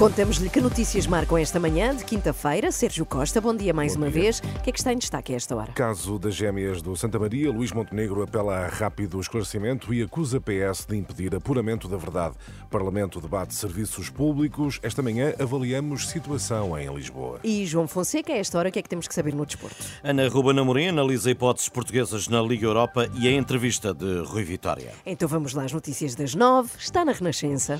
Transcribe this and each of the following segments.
Contamos-lhe que notícias marcam esta manhã de quinta-feira. Sérgio Costa, bom dia mais Bom uma dia. vez. O que é que está em destaque a esta hora? Caso das gêmeas do Santa Maria, Luís Montenegro apela a rápido esclarecimento e acusa PS de impedir apuramento da verdade. Parlamento debate serviços públicos. Esta manhã avaliamos situação em Lisboa. E João Fonseca, a esta hora, o que é que temos que saber no desporto? Ana Ruben Amorim analisa hipóteses portuguesas na Liga Europa e a entrevista de Rui Vitória. Então vamos lá às notícias das nove. Está na Renascença.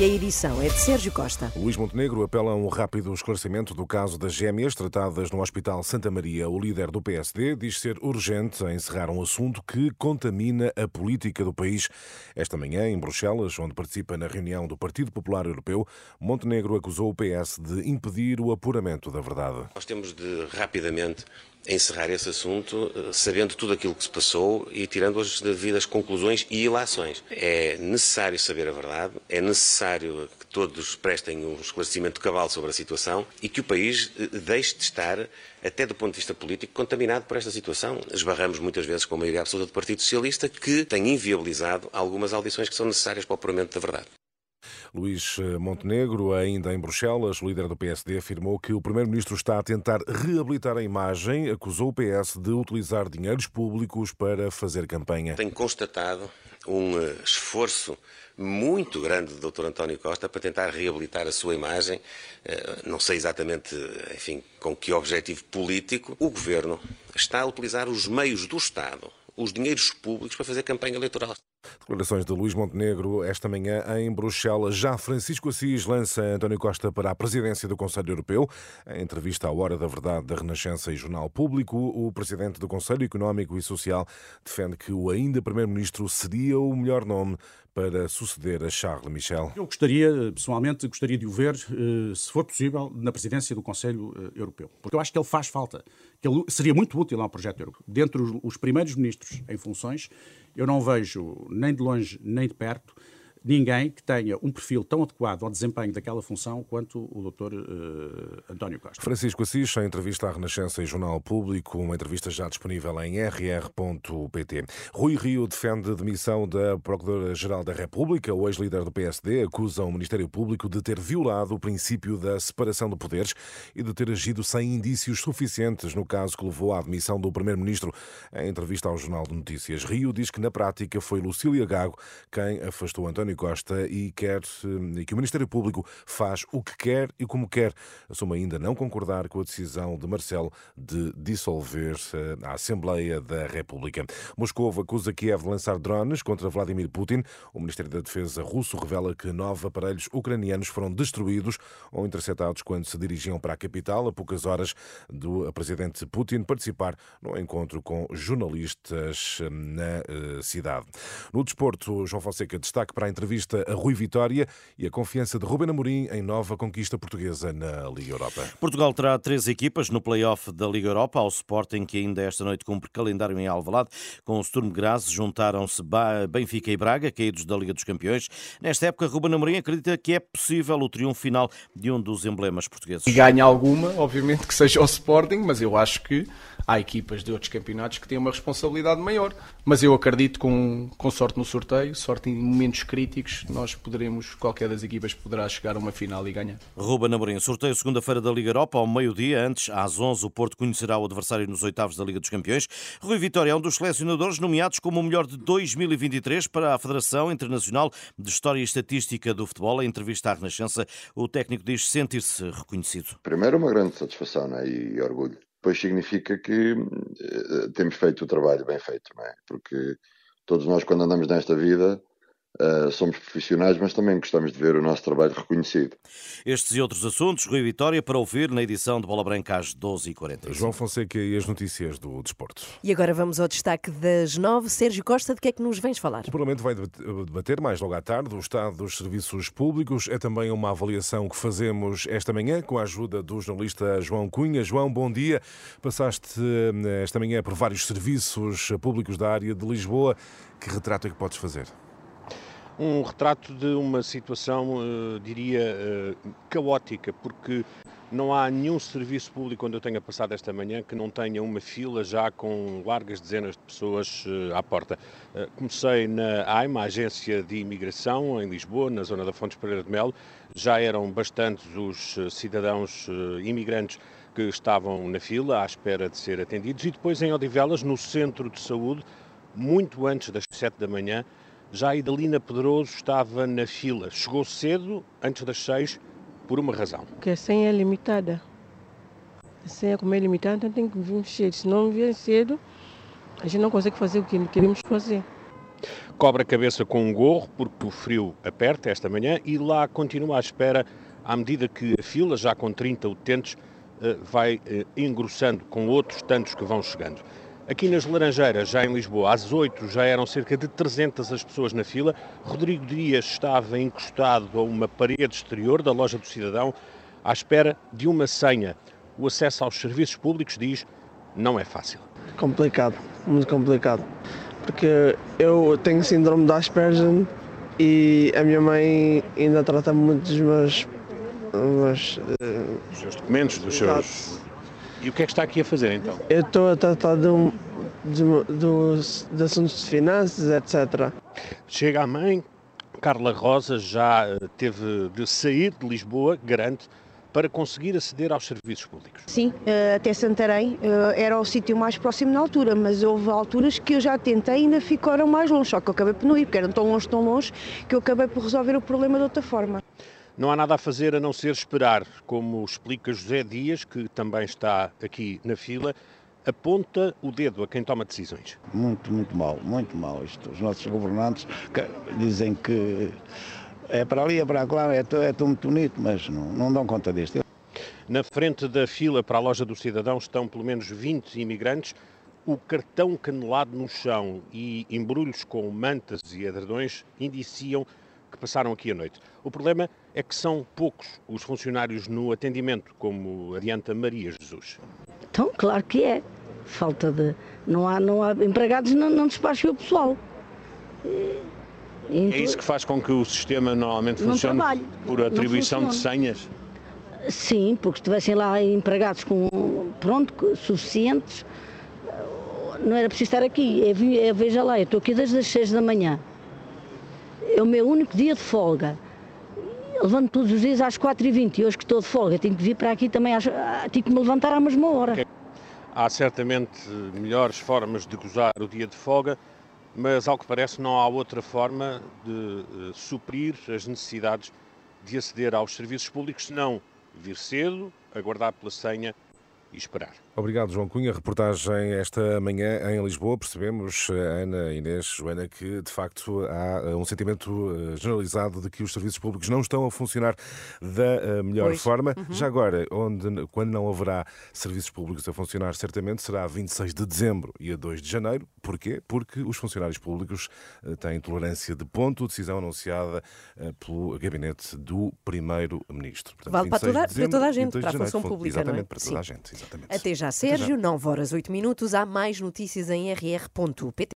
E a edição é de Sérgio Costa. Luís Montenegro apela a um rápido esclarecimento do caso das gêmeas tratadas no Hospital Santa Maria. O líder do PSD diz ser urgente encerrar um assunto que contamina a política do país. Esta manhã, em Bruxelas, onde participa na reunião do Partido Popular Europeu, Montenegro acusou o PS de impedir o apuramento da verdade. Nós temos de rapidamente encerrar esse assunto, eh, sabendo tudo aquilo que se passou e tirando as devidas conclusões e ilações. É necessário saber a verdade, é necessário que todos prestem um esclarecimento cabal sobre a situação e que o país eh, deixe de estar, até do ponto de vista político, contaminado por esta situação. Esbarramos muitas vezes com a maioria absoluta do Partido Socialista que tem inviabilizado algumas audições que são necessárias para o apuramento da verdade. Luís Montenegro, ainda em Bruxelas, líder do PSD, afirmou que o primeiro-ministro está a tentar reabilitar a imagem, acusou o PS de utilizar dinheiros públicos para fazer campanha. Tenho constatado um eh, esforço muito grande do Dr. António Costa para tentar reabilitar a sua imagem, eh, não sei exatamente, enfim, com que objetivo político. O governo está a utilizar os meios do Estado, os dinheiros públicos para fazer campanha eleitoral. Declarações de Luís Montenegro esta manhã em Bruxelas. Já Francisco Assis lança António Costa para a presidência do Conselho Europeu. Em entrevista à Hora da Verdade da Renascença e Jornal Público, o presidente do Conselho Económico e Social defende que o ainda primeiro-ministro seria o melhor nome para suceder a Charles Michel. Eu gostaria, pessoalmente, gostaria de o ver, eh, se for possível, na presidência do Conselho eh, Europeu. Porque eu acho que ele faz falta, que ele seria muito útil ao projeto europeu. Dentre os, os primeiros ministros em funções, eu não vejo, nem de longe nem de perto, ninguém que tenha um perfil tão adequado ao desempenho daquela função quanto o Dr. eh, António Costa. Francisco Assis, em entrevista à Renascença e Jornal Público, uma entrevista já disponível em rr.pt. Rui Rio defende demissão da Procuradora-Geral da República. O ex-líder do PSD acusa o Ministério Público de ter violado o princípio da separação de poderes e de ter agido sem indícios suficientes no caso que levou à admissão do Primeiro-Ministro. Em entrevista ao Jornal de Notícias, Rio diz que na prática foi Lucília Gago quem afastou António Costa e quer eh, e que o Ministério Público faz o que quer e como quer. Assume ainda não concordar com a decisão de Marcelo de dissolver eh, a Assembleia da República. Moscou acusa Kiev de lançar drones contra Vladimir Putin. O Ministério da Defesa russo revela que nove aparelhos ucranianos foram destruídos ou interceptados quando se dirigiam para a capital, a poucas horas do presidente Putin participar no encontro com jornalistas eh, na eh, cidade. No desporto, João Fonseca destaque para a a Rui Vitória e a confiança de Ruben Amorim em nova conquista portuguesa na Liga Europa. Portugal terá três equipas no play-off da Liga Europa, ao Sporting, que ainda esta noite cumpre calendário em Alvalade. Com o Sturm Graz juntaram-se Benfica e Braga, caídos da Liga dos Campeões. Nesta época, Ruben Amorim acredita que é possível o triunfo final de um dos emblemas portugueses. E ganha alguma, obviamente que seja o Sporting, mas eu acho que há equipas de outros campeonatos que têm uma responsabilidade maior. Mas eu acredito com, com sorte no sorteio, sorte em momentos críticos, nós poderemos, qualquer das equipas poderá chegar a uma final e ganhar. Ruben Amorim, sorteio segunda-feira da Liga Europa, ao meio-dia. Antes, às 11, o Porto conhecerá o adversário nos oitavos da Liga dos Campeões. Rui Vitória é um dos selecionadores nomeados como o melhor de 2023 para a Federação Internacional de História e Estatística do Futebol. Em entrevista à Renascença, o técnico diz sentir-se reconhecido. Primeiro, uma grande satisfação não é? e, orgulho. Depois significa que eh, temos feito o trabalho bem feito, não é? Porque todos nós, quando andamos nesta vida, eh, somos profissionais, mas também gostamos de ver o nosso trabalho reconhecido. Estes e outros assuntos, Rui Vitória, para ouvir na edição de Bola Branca às 12h40. João Fonseca e as notícias do desporto. E agora vamos ao destaque das nove. Sérgio Costa, de que é que nos vens falar? O Parlamento vai debater mais logo à tarde o estado dos serviços públicos. É também uma avaliação que fazemos esta manhã com a ajuda do jornalista João Cunha. João, bom dia. Passaste eh, esta manhã por vários serviços públicos da área de Lisboa. Que retrato é que podes fazer? Um retrato de uma situação, uh, diria, uh, caótica, porque não há nenhum serviço público onde eu tenha passado esta manhã que não tenha uma fila já com largas dezenas de pessoas uh, à porta. comecei na AIMA, Agência de Imigração, em Lisboa, na zona da Fontes Pereira de Melo. Já eram bastantes os cidadãos imigrantes que estavam na fila à espera de ser atendidos. E depois em Odivelas, no centro de saúde, muito antes das 7 da manhã, já a Idalina Pedroso estava na fila. Chegou cedo, antes das 6, por uma razão. Porque a senha é limitada. A senha, como é limitada, então tem que vir cedo. Se não vier cedo, a gente não consegue fazer o que queremos fazer. Cobra a cabeça com um gorro, porque o frio aperta esta manhã, e lá continua à espera, à medida que a fila, já com 30 utentes, eh, vai eh, engrossando com outros tantos que vão chegando. Aqui nas Laranjeiras, já em Lisboa, às 8 já eram cerca de 300 as pessoas na fila. Rodrigo Dias estava encostado a uma parede exterior da loja do cidadão à espera de uma senha. O acesso aos serviços públicos, diz, não é fácil. Complicado, muito complicado. Porque eu tenho síndrome de Asperger e a minha mãe ainda trata muito dos meus mas, uh, os seus documentos, dos seus. E o que é que está aqui a fazer então? Eu estou a tratar de, um, de, dos, de assuntos de finanças, etc. Chega a mãe, Carla Rosa já eh, teve de sair de Lisboa, garante, para conseguir aceder aos serviços públicos. Sim, eh, até Santarém era o sítio mais próximo na altura, mas houve alturas que eu já tentei e ainda ficaram mais longe, só que eu acabei por não ir, porque eram tão longe, tão longe, que eu acabei por resolver o problema de outra forma. Não há nada a fazer a não ser esperar, como explica José Dias, que também está aqui na fila, aponta o dedo a quem toma decisões. Muito, muito mal, muito mal isto. Os nossos governantes dizem que é para ali, é para lá, é, é muito bonito, mas não, não dão conta disto. Na frente da fila para a loja do cidadão estão pelo menos 20 imigrantes. O cartão canelado no chão e embrulhos com mantas e edredões indiciam que passaram aqui a noite. O problema é que são poucos os funcionários no atendimento, como adianta Maria Jesus. Então, claro que é. Falta de. Não há, não há empregados, não, não despacham o pessoal. E, é isso que faz com que o sistema normalmente funcione por atribuição de senhas? Sim, porque se estivessem lá empregados com pronto, suficientes, não era preciso estar aqui. É, é, veja lá, eu estou aqui desde as 6 da manhã é o meu único dia de folga. Levanto todos os dias às 4h20 e hoje que estou de folga tenho que vir para aqui também, às, ah, tenho que me levantar à mesma hora. Há certamente melhores formas de gozar o dia de folga, mas ao que parece não há outra forma de uh, suprir as necessidades de aceder aos serviços públicos, senão vir cedo, aguardar pela senha e esperar. Obrigado, João Cunha. Reportagem esta manhã em Lisboa. Percebemos, Ana, Inês, Joana, que de facto há eh, um sentimento eh, generalizado de que os serviços públicos não estão a funcionar da eh, melhor pois. forma. Uhum. Já agora, onde, quando não haverá serviços públicos a funcionar, certamente será a 26 de dezembro e a 2 de janeiro. Porquê? Porque os funcionários públicos têm tolerância de ponto, decisão anunciada pelo gabinete do Primeiro-Ministro. Vale para toda, de para toda a gente, para a função pública, exatamente, não é? para toda Sim. a gente. Exatamente. Até já, Sérgio. 9 horas 8 minutos. Há mais notícias em rr.pt.